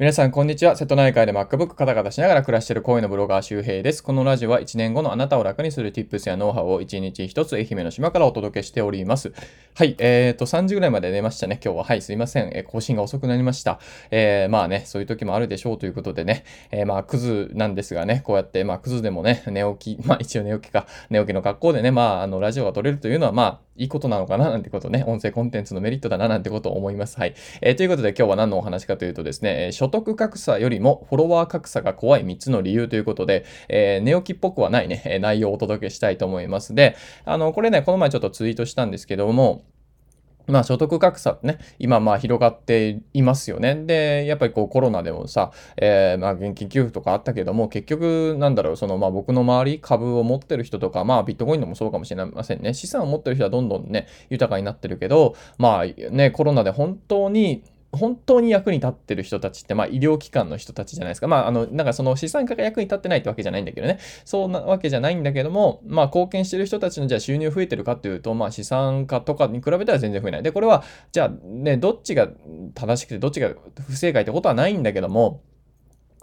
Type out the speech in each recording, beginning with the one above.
皆さん、こんにちは。瀬戸内海で MacBook カタカタしながら暮らしている声のブロガー周平です。このラジオは1年後のあなたを楽にする Tips やノウハウを1日1つ愛媛の島からお届けしております。はい。えっ、ー、と、3時ぐらいまで寝ましたね。今日は。はい。すいません。えー、更新が遅くなりました。えー、まあね、そういう時もあるでしょうということでね。えー、まあ、クズなんですがね、こうやって、まあ、クズでもね、寝起き、まあ、一応寝起きか、寝起きの格好でね、まあ、あの、ラジオが撮れるというのは、まあ、いいことなのかななんてことね、音声コンテンツのメリットだななんてことを思います。はい。えー、ということで今日は何のお話かというとですね、所得格差よりもフォロワー格差が怖い3つの理由ということで、えー、寝起きっぽくはないね、内容をお届けしたいと思います。で、あの、これね、この前ちょっとツイートしたんですけども、まあ所得格差ってね、今まあ広がっていますよね。で、やっぱりこうコロナでもさ、えー、まあ現金給付とかあったけども、結局なんだろう、そのまあ僕の周り株を持ってる人とか、まあビットコインでもそうかもしれませんね。資産を持ってる人はどんどんね、豊かになってるけど、まあね、コロナで本当に本当に役に立ってる人たちって、まあ、医療機関の人たちじゃないですか。まあ、あの、なんかその資産家が役に立ってないってわけじゃないんだけどね。そうなわけじゃないんだけども、まあ、貢献してる人たちのじゃあ収入増えてるかっていうと、まあ、資産家とかに比べたら全然増えない。で、これは、じゃあね、どっちが正しくてどっちが不正解ってことはないんだけども、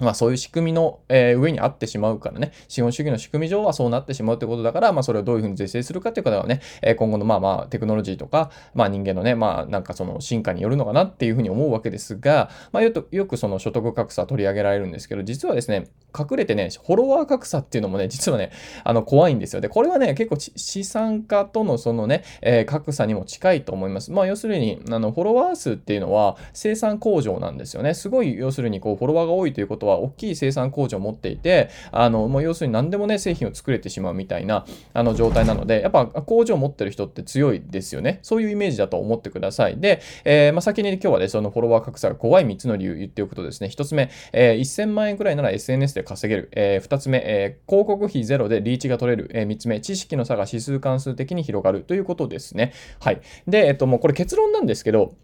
まあそういう仕組みの、え、上にあってしまうからね、資本主義の仕組み上はそうなってしまうということだから、まあそれをどういうふうに是正するかということはね、え、今後のまあまあテクノロジーとか、まあ人間のね、まあなんかその進化によるのかなっていうふうに思うわけですが、まあよくよくその所得格差取り上げられるんですけど、実はですね、隠れてね、フォロワー格差っていうのもね、実はね、あの怖いんですよ。で、これはね、結構資産家とのそのね、え、格差にも近いと思います。まあ要するに、あのフォロワー数っていうのは生産工場なんですよね。すごい要するにこうフォロワーが多いということは大きい生産産工場を持っていて、あの、もう要するに何でもね、製品を作れてしまうみたいな、あの、状態なので、やっぱ工場を持ってる人って強いですよね。そういうイメージだと思ってください。で、えー、まあ、先に今日はね、そのフォロワー格差が怖い3つの理由言っておくとですね、1つ目、えー、1000万円くらいなら SNS で稼げる。えー、2つ目、えー、広告費ゼロでリーチが取れる。えー、3つ目、知識の差が指数関数的に広がるということですね。はい。で、えっと、もうこれ結論なんですけど、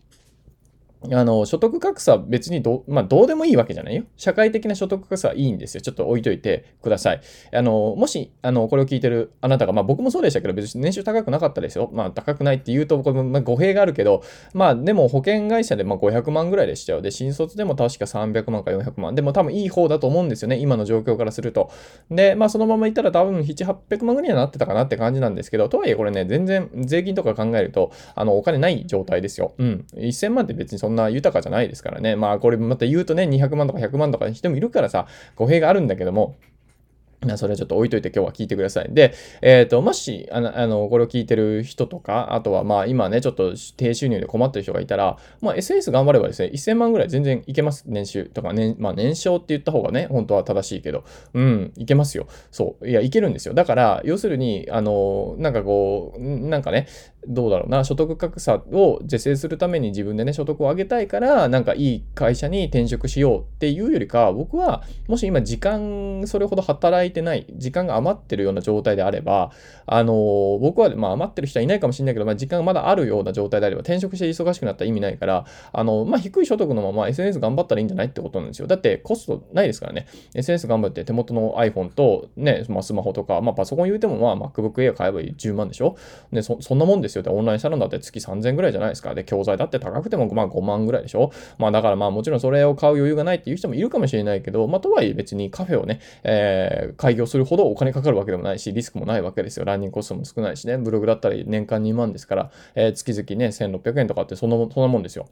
あの、所得格差別にど、まあ、どうでもいいわけじゃないよ。社会的な所得格差はいいんですよ。ちょっと置いといてください。あの、もし、あの、これを聞いてるあなたが、まあ僕もそうでしたけど、別に年収高くなかったですよ。まあ高くないって言うと、これ、まあ、語弊があるけど、まあでも保険会社でまあ500万ぐらいでしたよ。で、新卒でも確か300万か400万。でも多分いい方だと思うんですよね。今の状況からすると。で、まあそのままいったら多分7、800万ぐらいになってたかなって感じなんですけど、とはいえこれね、全然税金とか考えると、あの、お金ない状態ですよ。うん。1000万って別にそんんな豊かじゃないですからね。まあこれまた言うとね、200万とか100万とか人もいるからさ、語弊があるんだけども、まあ、それはちょっと置いといて今日は聞いてください。で、えっ、ー、と、もし、あの、あのこれを聞いてる人とか、あとはまあ今ね、ちょっと低収入で困ってる人がいたら、まあ SS 頑張ればですね、1000万ぐらい全然いけます。年収とか、年、まあ年商って言った方がね、本当は正しいけど、うん、いけますよ。そう。いや、いけるんですよ。だから、要するに、あの、なんかこう、なんかね、どうだろうな、所得格差を是正するために自分でね、所得を上げたいから、なんかいい会社に転職しようっていうよりか、僕は、もし今時間、それほど働いてない、時間が余ってるような状態であれば、あのー、僕は、まあ余ってる人はいないかもしれないけど、まあ時間がまだあるような状態であれば、転職して忙しくなったら意味ないから、あのー、まあ低い所得のまま SNS 頑張ったらいいんじゃないってことなんですよ。だってコストないですからね。SNS 頑張って手元の iPhone とね、まあスマホとか、まあパソコン言うてもまあ MacBook Air 買えば10万でしょね、そ、そんなもんですよ。オンラインサロンだって月3000ぐらいじゃないですか。で、教材だって高くてもまあ5万ぐらいでしょまあだからまあもちろんそれを買う余裕がないっていう人もいるかもしれないけど、まあとはいえ別にカフェをね、えー、開業するほどお金かかるわけでもないし、リスクもないわけですよ。ランニングコストも少ないしね。ブログだったり年間2万ですから、えー、月々ね、1600円とかってそんなそんなもんですよ。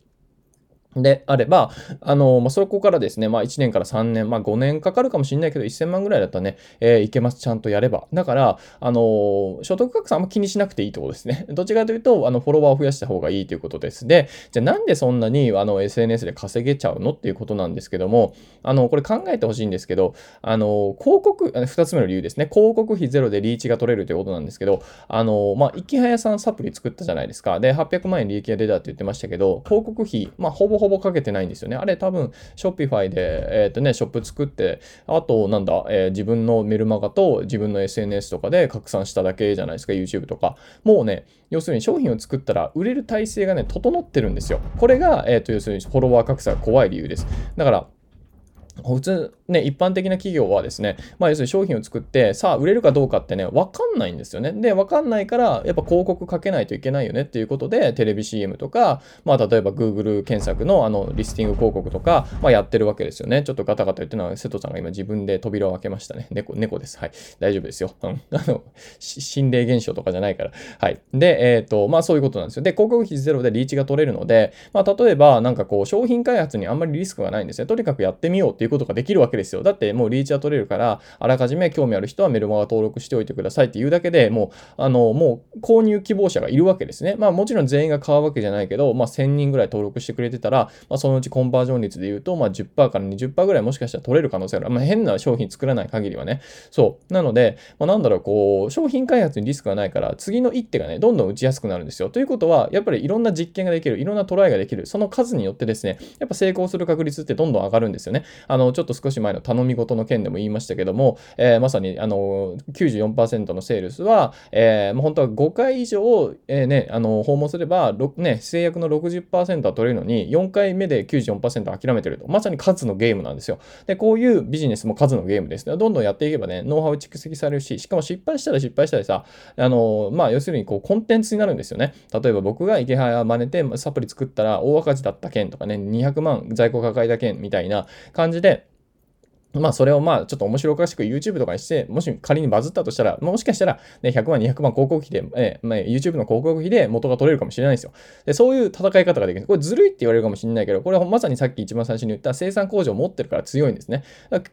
であれば、あの、まあ、そこからですね、まあ、1年から3年、まあ、5年かかるかもしれないけど、1000万ぐらいだったらね、えー、いけます、ちゃんとやれば。だから、あの、所得格差あんま気にしなくていいってことですね。どっちかというと、あの、フォロワーを増やした方がいいということです。で、じゃあなんでそんなに、あの、SNS で稼げちゃうの？っていうことなんですけども、あの、これ考えてほしいんですけど、あの、広告、2つ目の理由ですね。広告費ゼロでリーチが取れるということなんですけど、あの、まあ、いきはやさんサプリ作ったじゃないですか。で、800万円利益が出たって言ってましたけど、広告費、まあ、ほぼほぼぼかけてないんですよね。あれ多分、ショッピファイで、えっ、ー、とね、ショップ作って、あと、なんだ、えー、自分のメルマガと自分の SNS とかで拡散しただけじゃないですか、YouTube とか。もうね、要するに商品を作ったら売れる体制がね、整ってるんですよ。これが、えっ、ー、と、要するにフォロワー格差が怖い理由です。だから、普通、ね、一般的な企業はですね、まあ、要するに商品を作って、さあ、売れるかどうかってね、わかんないんですよね。で、わかんないから、やっぱ広告かけないといけないよねっていうことで、テレビ CM とか、まあ、例えば Google 検索のあの、リスティング広告とか、まあ、やってるわけですよね。ちょっとガタガタ言ってるのは、瀬戸さんが今自分で扉を開けましたね。猫、猫です。はい。大丈夫ですよ。うん。あの、心霊現象とかじゃないから。はい。で、えっ、ー、と、まあ、そういうことなんですよ。で、広告費ゼロでリーチが取れるので、まあ、例えば、なんかこう、商品開発にあんまりリスクがないんですね。とにかくやってみようっていうことができるわけですよ。だってもうリーチは取れるから、あらかじめ興味ある人はメルマガ登録しておいてくださいっていうだけでもう、あの、もう購入希望者がいるわけですね。まあもちろん全員が買うわけじゃないけど、まあ1000人ぐらい登録してくれてたら、まあそのうちコンバージョン率で言うと、まあ10%から20%ぐらいもしかしたら取れる可能性がある。まあ変な商品作らない限りはね。そう。なので、まあなんだろう、こう、商品開発にリスクがないから、次の一手がね、どんどん打ちやすくなるんですよ。ということは、やっぱりいろんな実験ができる、いろんなトライができる、その数によってですね、やっぱ成功する確率ってどんどん上がるんですよね。あの、ちょっと少し前の頼み事の件でも言いましたけども、えー、まさに、あの、94%のセールスは、えー、もう本当は5回以上、えー、ね、あの、訪問すれば、ね、制約の60%は取れるのに、4回目で94%諦めてると。まさに数のゲームなんですよ。で、こういうビジネスも数のゲームです。どんどんやっていけばね、ノウハウ蓄積されるし、しかも失敗したら失敗したらさ、あの、まあ、要するにこう、コンテンツになるんですよね。例えば僕が池原真似てサプリ作ったら大赤字だった件とかね、200万在庫抱えた件みたいな感じで、まあそれをまあちょっと面白おかしく YouTube とかにして、もし仮にバズったとしたら、もしかしたら、ね、100万、200万広告費で、えまあ、YouTube の広告費で元が取れるかもしれないですよ。で、そういう戦い方ができる。これずるいって言われるかもしれないけど、これはまさにさっき一番最初に言った生産工場を持ってるから強いんですね。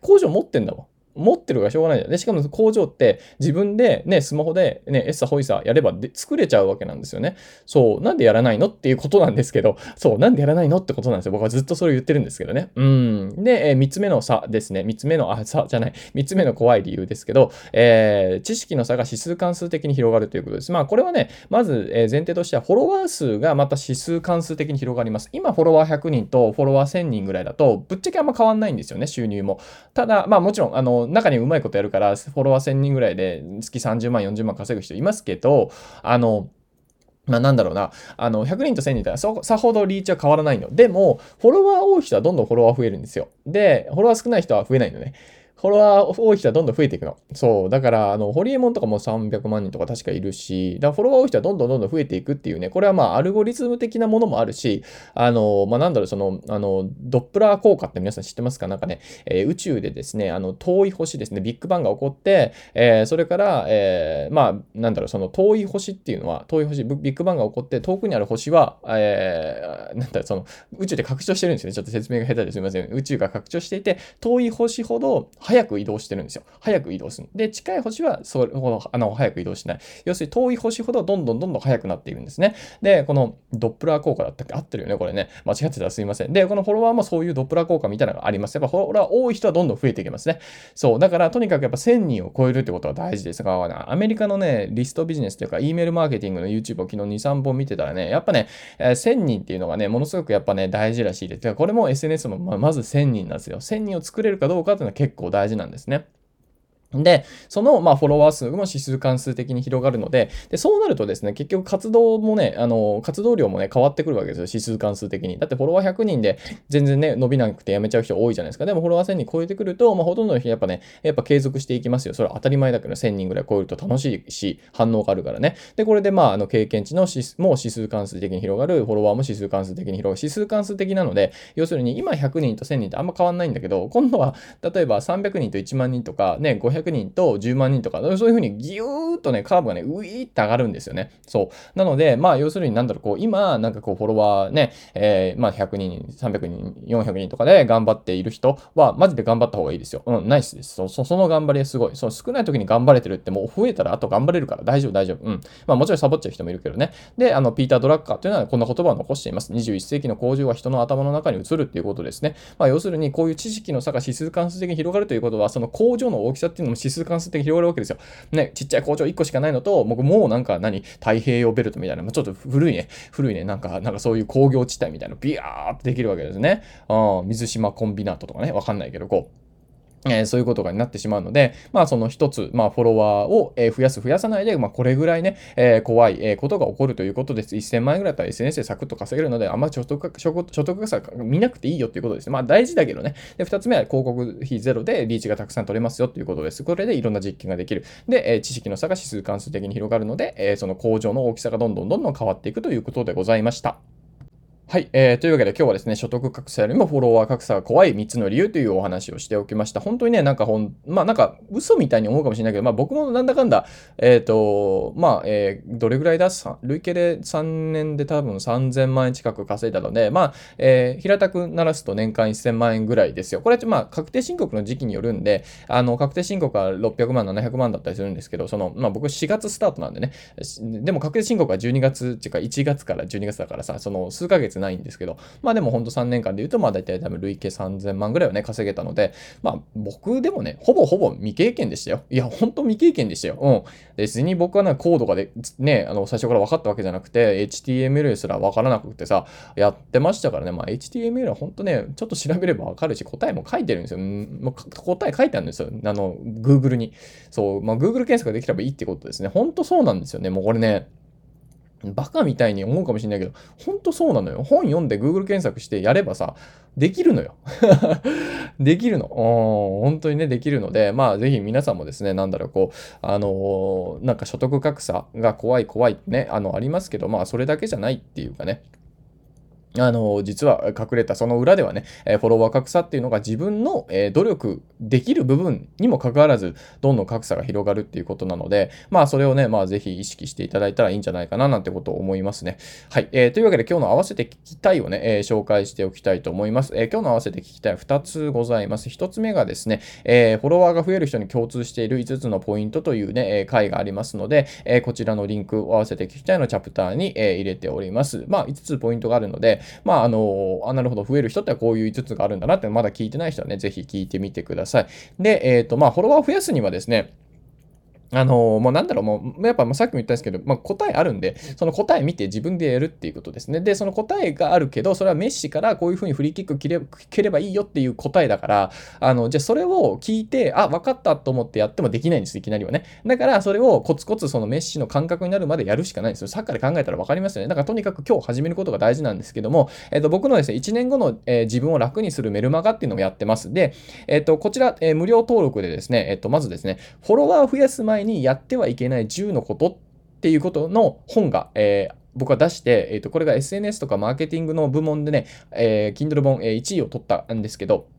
工場持ってんだもん。持ってるがしょうがないじゃん。で、しかも工場って自分でね、スマホでね、エッサホイサやればで作れちゃうわけなんですよね。そう、なんでやらないのっていうことなんですけど、そう、なんでやらないのってことなんですよ。僕はずっとそれを言ってるんですけどね。うん。で、えー、3つ目の差ですね。3つ目の、あ、差じゃない。3つ目の怖い理由ですけど、えー、知識の差が指数関数的に広がるということです。まあ、これはね、まず、え、前提としては、フォロワー数がまた指数関数的に広がります。今、フォロワー100人とフォロワー1000人ぐらいだと、ぶっちゃけあんま変わんないんですよね、収入も。ただ、まあもちろん、あの、中にうまいことやるから、フォロワー1000人ぐらいで月30万、40万稼ぐ人いますけど、あの、まあなんだろうな。あの、100人と1000人ってそさほどリーチは変わらないの。でも、フォロワー多い人はどんどんフォロワー増えるんですよ。で、フォロワー少ない人は増えないのね。フォロワー多い人はどんどん増えていくの。そう。だから、あの、ホリエモンとかも300万人とか確かいるし、だフォロワー多い人はどんどんどんどん増えていくっていうね、これはまあ、アルゴリズム的なものもあるし、あの、まあ、なんだろう、その、あの、ドップラー効果って皆さん知ってますか？なんかね、えー、宇宙でですね、あの、遠い星ですね、ビッグバンが起こって、えー、それから、えー、まあ、なんだろう、その遠い星っていうのは、遠い星、ビッグバンが起こって、遠くにある星は、えー、なんだろう、その、宇宙で拡張してるんですよね。ちょっと説明が下手ですみません。宇宙が拡張していて、遠い星ほど早く移動してるんですよ。早く移動する。で、近い星はそれほどあの早く移動しない。要するに遠い星ほどどんどんどんどん速くなっているんですね。で、このドップラー効果だったっけ？合ってるよね、これね。間違ってたらすいません。で、このフォロワーもそういうドップラー効果みたいなのがあります。やっぱフォロワー多い人はどんどん増えていきますね。そう。だから、とにかくやっぱ1000人を超えるってことは大事ですが、アメリカのね、リストビジネスというか、E メールマーケティングの YouTube を昨日2、3本見てたらね、やっぱね、え、1000人っていうのがね、ものすごくやっぱね、大事らしいです。これも SNS もまず1000人なんですよ。1000人を作れるかどうかっていうのは結構大事なんですね。で、その、まあ、フォロワー数も指数関数的に広がるので、で、そうなるとですね、結局活動もね、あの、活動量もね、変わってくるわけですよ、指数関数的に。だってフォロワー100人で全然ね、伸びなくてやめちゃう人多いじゃないですか。でもフォロワー1000人超えてくると、まあ、ほとんどの人やっぱね、やっぱ継続していきますよ。それは当たり前だけど、1000人ぐらい超えると楽しいし、反応があるからね。で、これで、まあ、あの、経験値の指も指数関数的に広がる、フォロワーも指数関数的に広がる、指数関数的なので、要するに今100人と1000人ってあんま変わんないんだけど、今度は、例えば300人と1万人とか、ね、500人と10万人とか、そういうふうにギューッとね、カーブがね、ウィーって上がるんですよね。そう。なので、まあ、要するになんだろう、こう、今、なんかこう、フォロワーね、えー、まあ、100人、300人、400人とかで頑張っている人は、マジで頑張った方がいいですよ。うん、ナイスです。そそその頑張りはすごい。そう、少ない時に頑張れてるって、もう増えたらあと頑張れるから大丈夫、大丈夫。うん。まあ、もちろんサボっちゃう人もいるけどね。で、あの、ピーター・ドラッカーというのはこんな言葉を残しています。21世紀の工場は人の頭の中に移るっていうことですね。まあ、要するに、こういう知識の差が指数関数的に広がるということは、その工場の大きさっていうのも指数関数的に広がるわけですよ。ね、ちっちゃい工場1個しかないのと、僕もうなんか何、太平洋ベルトみたいな、ちょっと古いね、古いね、なんか、なんかそういう工業地帯みたいなビヤーってできるわけですね。うん、水島コンビナートとかね、わかんないけど、こう。えー、そういうことがになってしまうので、まあその一つ、まあフォロワーを、え増やす増やさないで、まあこれぐらいね、えー、怖い、えことが起こるということです。1000万円ぐらいだったら SNS でサクッと稼げるので、あんま所得所得格差見なくていいよっていうことですね。まあ大事だけどね。で、二つ目は広告費ゼロでリーチがたくさん取れますよっていうことです。これでいろんな実験ができる。で、え知識の差が指数関数的に広がるので、えその工場の大きさがどんどんどんどん変わっていくということでございました。はい、えー。というわけで今日はですね、所得格差よりもフォロワー格差が怖い3つの理由というお話をしておきました。本当にね、なんかほん、まあなんか嘘みたいに思うかもしれないけど、まあ僕もなんだかんだ、えっ、ー、と、まあ、えー、どれぐらいだ？累計で3年で多分3000万円近く稼いだので、まあ、えー、平たくならすと年間1000万円ぐらいですよ。これまあ確定申告の時期によるんで、あの、確定申告は600万、700万だったりするんですけど、その、まあ僕4月スタートなんでね、でも確定申告は12月っていうか1月から12月だからさ、その数ヶ月ないんですけど、まあでもほんと3年間で言うと、まあ大体多分累計3000万ぐらいはね、稼げたので、まあ僕でもね、ほぼほぼ未経験でしたよ。いや、ほんと未経験でしたよ。うん。別に僕はね、コードがで、ね、あの、最初から分かったわけじゃなくて、HTML すら分からなくてさ、やってましたからね、まあ HTML はほんとね、ちょっと調べれば分かるし、答えも書いてるんですよ。もう答え書いてあるんですよ。あの、Google に。そう、まあ Google 検索ができればいいってことですね。ほんとそうなんですよね。もうこれね、バカみたいに思うかもしれないけど、ほんとそうなのよ。本読んで Google 検索してやればさ、できるのよ。できるの。本当にね、できるので、まあ、ぜひ皆さんもですね、なんだろう、こう、あのー、なんか所得格差が怖い怖いってね、あの、ありますけど、まあ、それだけじゃないっていうかね、あの、実は隠れたその裏ではね、フォロワー格差っていうのが自分の努力できる部分にもかかわらず、どんどん格差が広がるっていうことなので、まあそれをね、まあぜひ意識していただいたらいいんじゃないかななんてことを思いますね。はい。えー、というわけで今日の合わせて聞きたいをね、えー、紹介しておきたいと思います。えー、今日の合わせて聞きたい2つございます。1つ目がですね、え、フォロワーが増える人に共通している5つのポイントというね、え回がありますので、えこちらのリンクを合わせて聞きたいのチャプターに、え入れております。まあ5つポイントがあるので、まああのあ、なるほど、増える人ってこういう5つがあるんだなって、まだ聞いてない人はね、ぜひ聞いてみてください。で、えっ、ー、と、まあ、フォロワーを増やすにはですね、あのもうなんだろう、もう、やっぱさっきも言ったんですけど、まあ、答えあるんで、その答え見て自分でやるっていうことですね。で、その答えがあるけど、それはメッシからこういうふうにフリーキック切れ蹴ればいいよっていう答えだから、あの、じゃあそれを聞いて、あ、分かったと思ってやってもできないんです、いきなりはね。だから、それをコツコツそのメッシの感覚になるまでやるしかないんですよ。サッカーで考えたら分かりますよね。だからとにかく今日始めることが大事なんですけども、えっ、と、僕のですね、1年後の、えー、自分を楽にするメルマガっていうのをやってます。で、えっ、と、こちら、え、無料登録でですね、えっ、と、まずですね、フォロワーを増やす前前にやってはいけないけない10のことっていうことの本が、えー僕は出して、えっ、ー、と、これが SNS とかマーケティングの部門でね、えー、Kindle 本、えー、1位を取ったんですけど、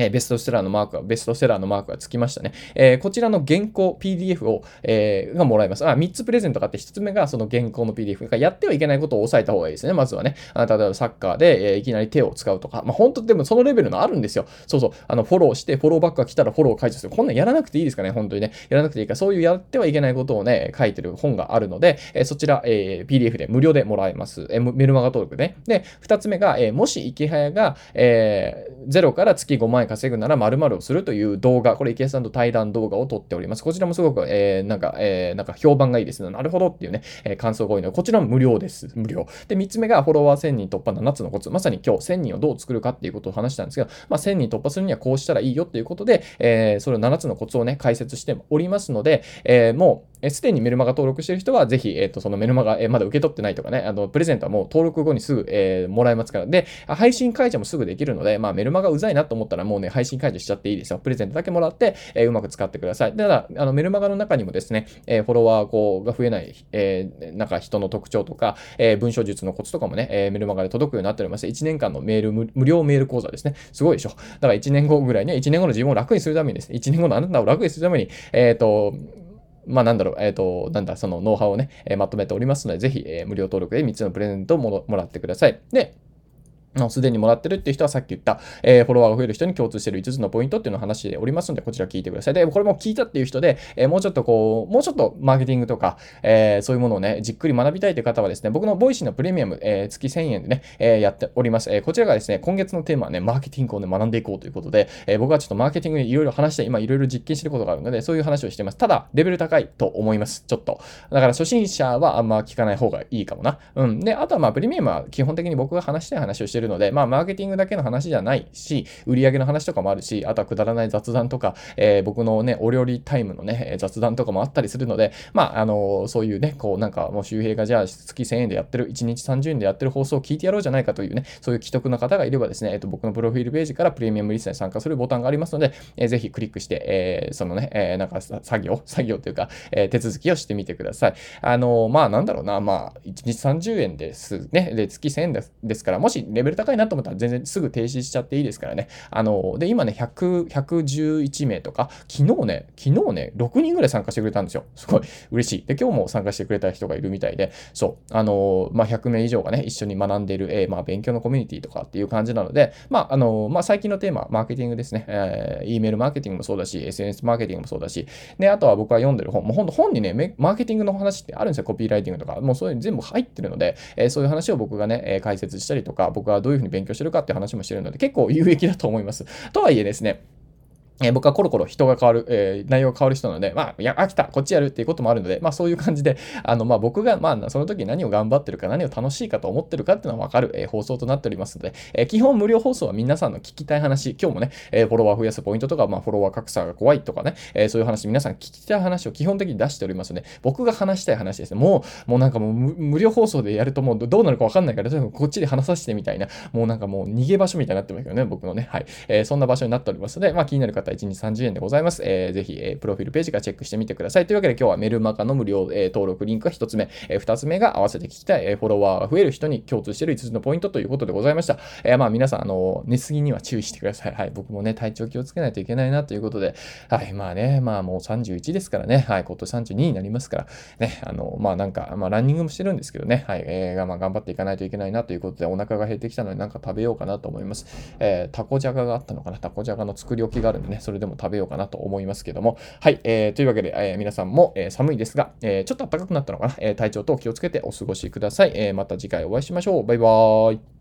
えベストセラーのマークが、ベストセラーのマークがつきましたね。えー、こちらの原稿 PDF を、えー、がもらえます。あ、3つプレゼントがあって、1つ目がその原稿の PDF がやってはいけないことを押さえた方がいいですね。まずはね。あ例えばサッカーで、えー、いきなり手を使うとか、まあ、本当でもそのレベルのあるんですよ。そうそう。あの、フォローして、フォローバックが来たらフォロー解除する。こんなんやらなくていいですかね、本当にね。やらなくていいか、そういうやってはいけないことをね、書いてる本があるので、え、そちら、え、PDF で無料でもらえます。え、メルマガ登録ね。で、2つ目が、え、もし池早が、えー、0から月5万円稼ぐなら〇〇をするという動画、これ池江さんと対談動画を撮っております。こちらもすごく、えー、なんか、えー、なんか評判がいいですね。なるほどっていうね、えー、感想が多いので、こちらも無料です。無料。で、3つ目がフォロワー1000人突破7つのコツ。まさに今日1000人をどう作るかっていうことを話したんですけど、まあ、1000人突破するにはこうしたらいいよっていうことで、えー、それを7つのコツをね、解説しておりますので、えー、もう、すでにメルマガ登録してる人は、ぜひ、えっ、ー、と、そのメルマガ、えー、まだ受け取ってないとかね、あの、プレゼントはもう登録後にすぐ、えー、もらえますから。で、配信解除もすぐできるので、まあ、メルマガうざいなと思ったら、もうね、配信解除しちゃっていいですよ。プレゼントだけもらって、え、うまく使ってください。ただ、あの、メルマガの中にもですね、え、フォロワーこうが増えない、え、なんか人の特徴とか、え、文章術のコツとかもね、え、メルマガで届くようになっております。1年間のメール無、料メール講座ですね。すごいでしょ。だから1年後ぐらいには、1年後の自分を楽にするためにですね、1年後のあなたを楽にするために、えっ、と、まあなんだろう、えっ、ー、と、なんだ、そのノウハウをね、えー、まとめておりますので、ぜひ、えー、無料登録で3つのプレゼントをもらってください。で、すでにもらってるっていう人はさっき言った、えー、フォロワーが増える人に共通している5つのポイントっていうのを話しておりますので、こちら聞いてください。で、これも聞いたっていう人で、えー、もうちょっとこう、もうちょっとマーケティングとか、えー、そういうものをね、じっくり学びたいという方はですね、僕の Voicy のプレミアム、えー、月1000円でね、えー、やっております。えー、こちらがですね、今月のテーマはね、マーケティングをね、学んでいこうということで、えー、僕はちょっとマーケティングにいろいろ話して、今いろいろ実験してることがあるので、そういう話をしています。ただ、レベル高いと思います。ちょっと。だから初心者はあんま聞かない方がいいかもな。うん。で、あとはまあ、プレミアムは基本的に僕が話したい話をしてるるので、まあ、マーケティングだけの話じゃないし、売り上げの話とかもあるし、あとはくだらない雑談とか、えー、僕のね、お料理タイムのね、雑談とかもあったりするので、まあ、あのそういうね、こう、なんかもう周平がじゃあ月1000円でやってる、1日30円でやってる放送を聞いてやろうじゃないかというね、そういう既得な方がいればですね、えっと、僕のプロフィールページからプレミアムリストに参加するボタンがありますので、えー、ぜひクリックして、えー、そのね、えー、なんか作業、作業というか、えー、手続きをしてみてください。あのまあ、なんだろうな、まあ、1日30円ですね。で、月1000円ですですから、もしレベル高いなと思ったら全然すぐ停止しちゃっていいですからね。あので、今ね、100、111名とか、昨日ね、昨日ね、6人ぐらい参加してくれたんですよ。すごい嬉しい。で、今日も参加してくれた人がいるみたいで、そう、あのまあ、100名以上がね、一緒に学んでいる、えー、まあ、勉強のコミュニティとかっていう感じなので、まあ、あのまあ、最近のテーマ、マーケティングですね。えー、E メールマーケティングもそうだし、SNS マーケティングもそうだし、で、あとは僕は読んでる本、もう本本にね、マーケティングの話ってあるんですよ。コピーライティングとか。もうそういうの全部入ってるので、えー、そういう話を僕がね、え解説したりとか、僕はどういうふうに勉強してるかって話もしてるので、結構有益だと思います。とはいえですね、え、僕はコロコロ人が変わる、えー、内容が変わる人なので、まあ、いや、飽きた、こっちやるっていうこともあるので、まあそういう感じで、あの、まあ僕が、まあその時何を頑張ってるか、何を楽しいかと思ってるかっていうのはわかる、えー、放送となっておりますので、えー、基本無料放送は皆さんの聞きたい話、今日もね、え、フォロワー増やすポイントとか、まあフォロワー格差が怖いとかね、え、そういう話、皆さん聞きたい話を基本的に出しておりますので、僕が話したい話ですね、もう、もうなんかもう無料放送でやるともうどうなるかわかんないから、とにかくこっちで話させてみたいな、もうなんかもう逃げ場所みたいになってますけどね、僕のね、はい。え、そんな場所になっておりますので、まあ気になる方は1日30円でございます。えー、ぜひ、えー、プロフィールページからチェックしてみてください。というわけで今日はメルマガの無料、えー、登録リンクが1つ目、えー、2つ目が合わせて聞きたい、えー、フォロワーが増える人に共通している5つのポイントということでございました。えー、まあ皆さん、あの、寝すぎには注意してください。はい。僕もね、体調気をつけないといけないなということで、はい。まあね、まあもう31ですからね、はい。今年32になりますから、ね、あの、まあなんか、まあランニングもしてるんですけどね、はい。えー、まあ頑張っていかないといけないなということで、お腹が減ってきたのでなんか食べようかなと思います。えー、タコじゃががあったのかなタコじゃがの作り置きがあるんでねそれでも食べようかなと思いますけども、はい。えー、というわけで、えー、皆さんも、えー、寒いですが、えー、ちょっと暖かくなったのかな、えー、体調等気をつけてお過ごしください。えー、また次回お会いしましょう。バイバーイ。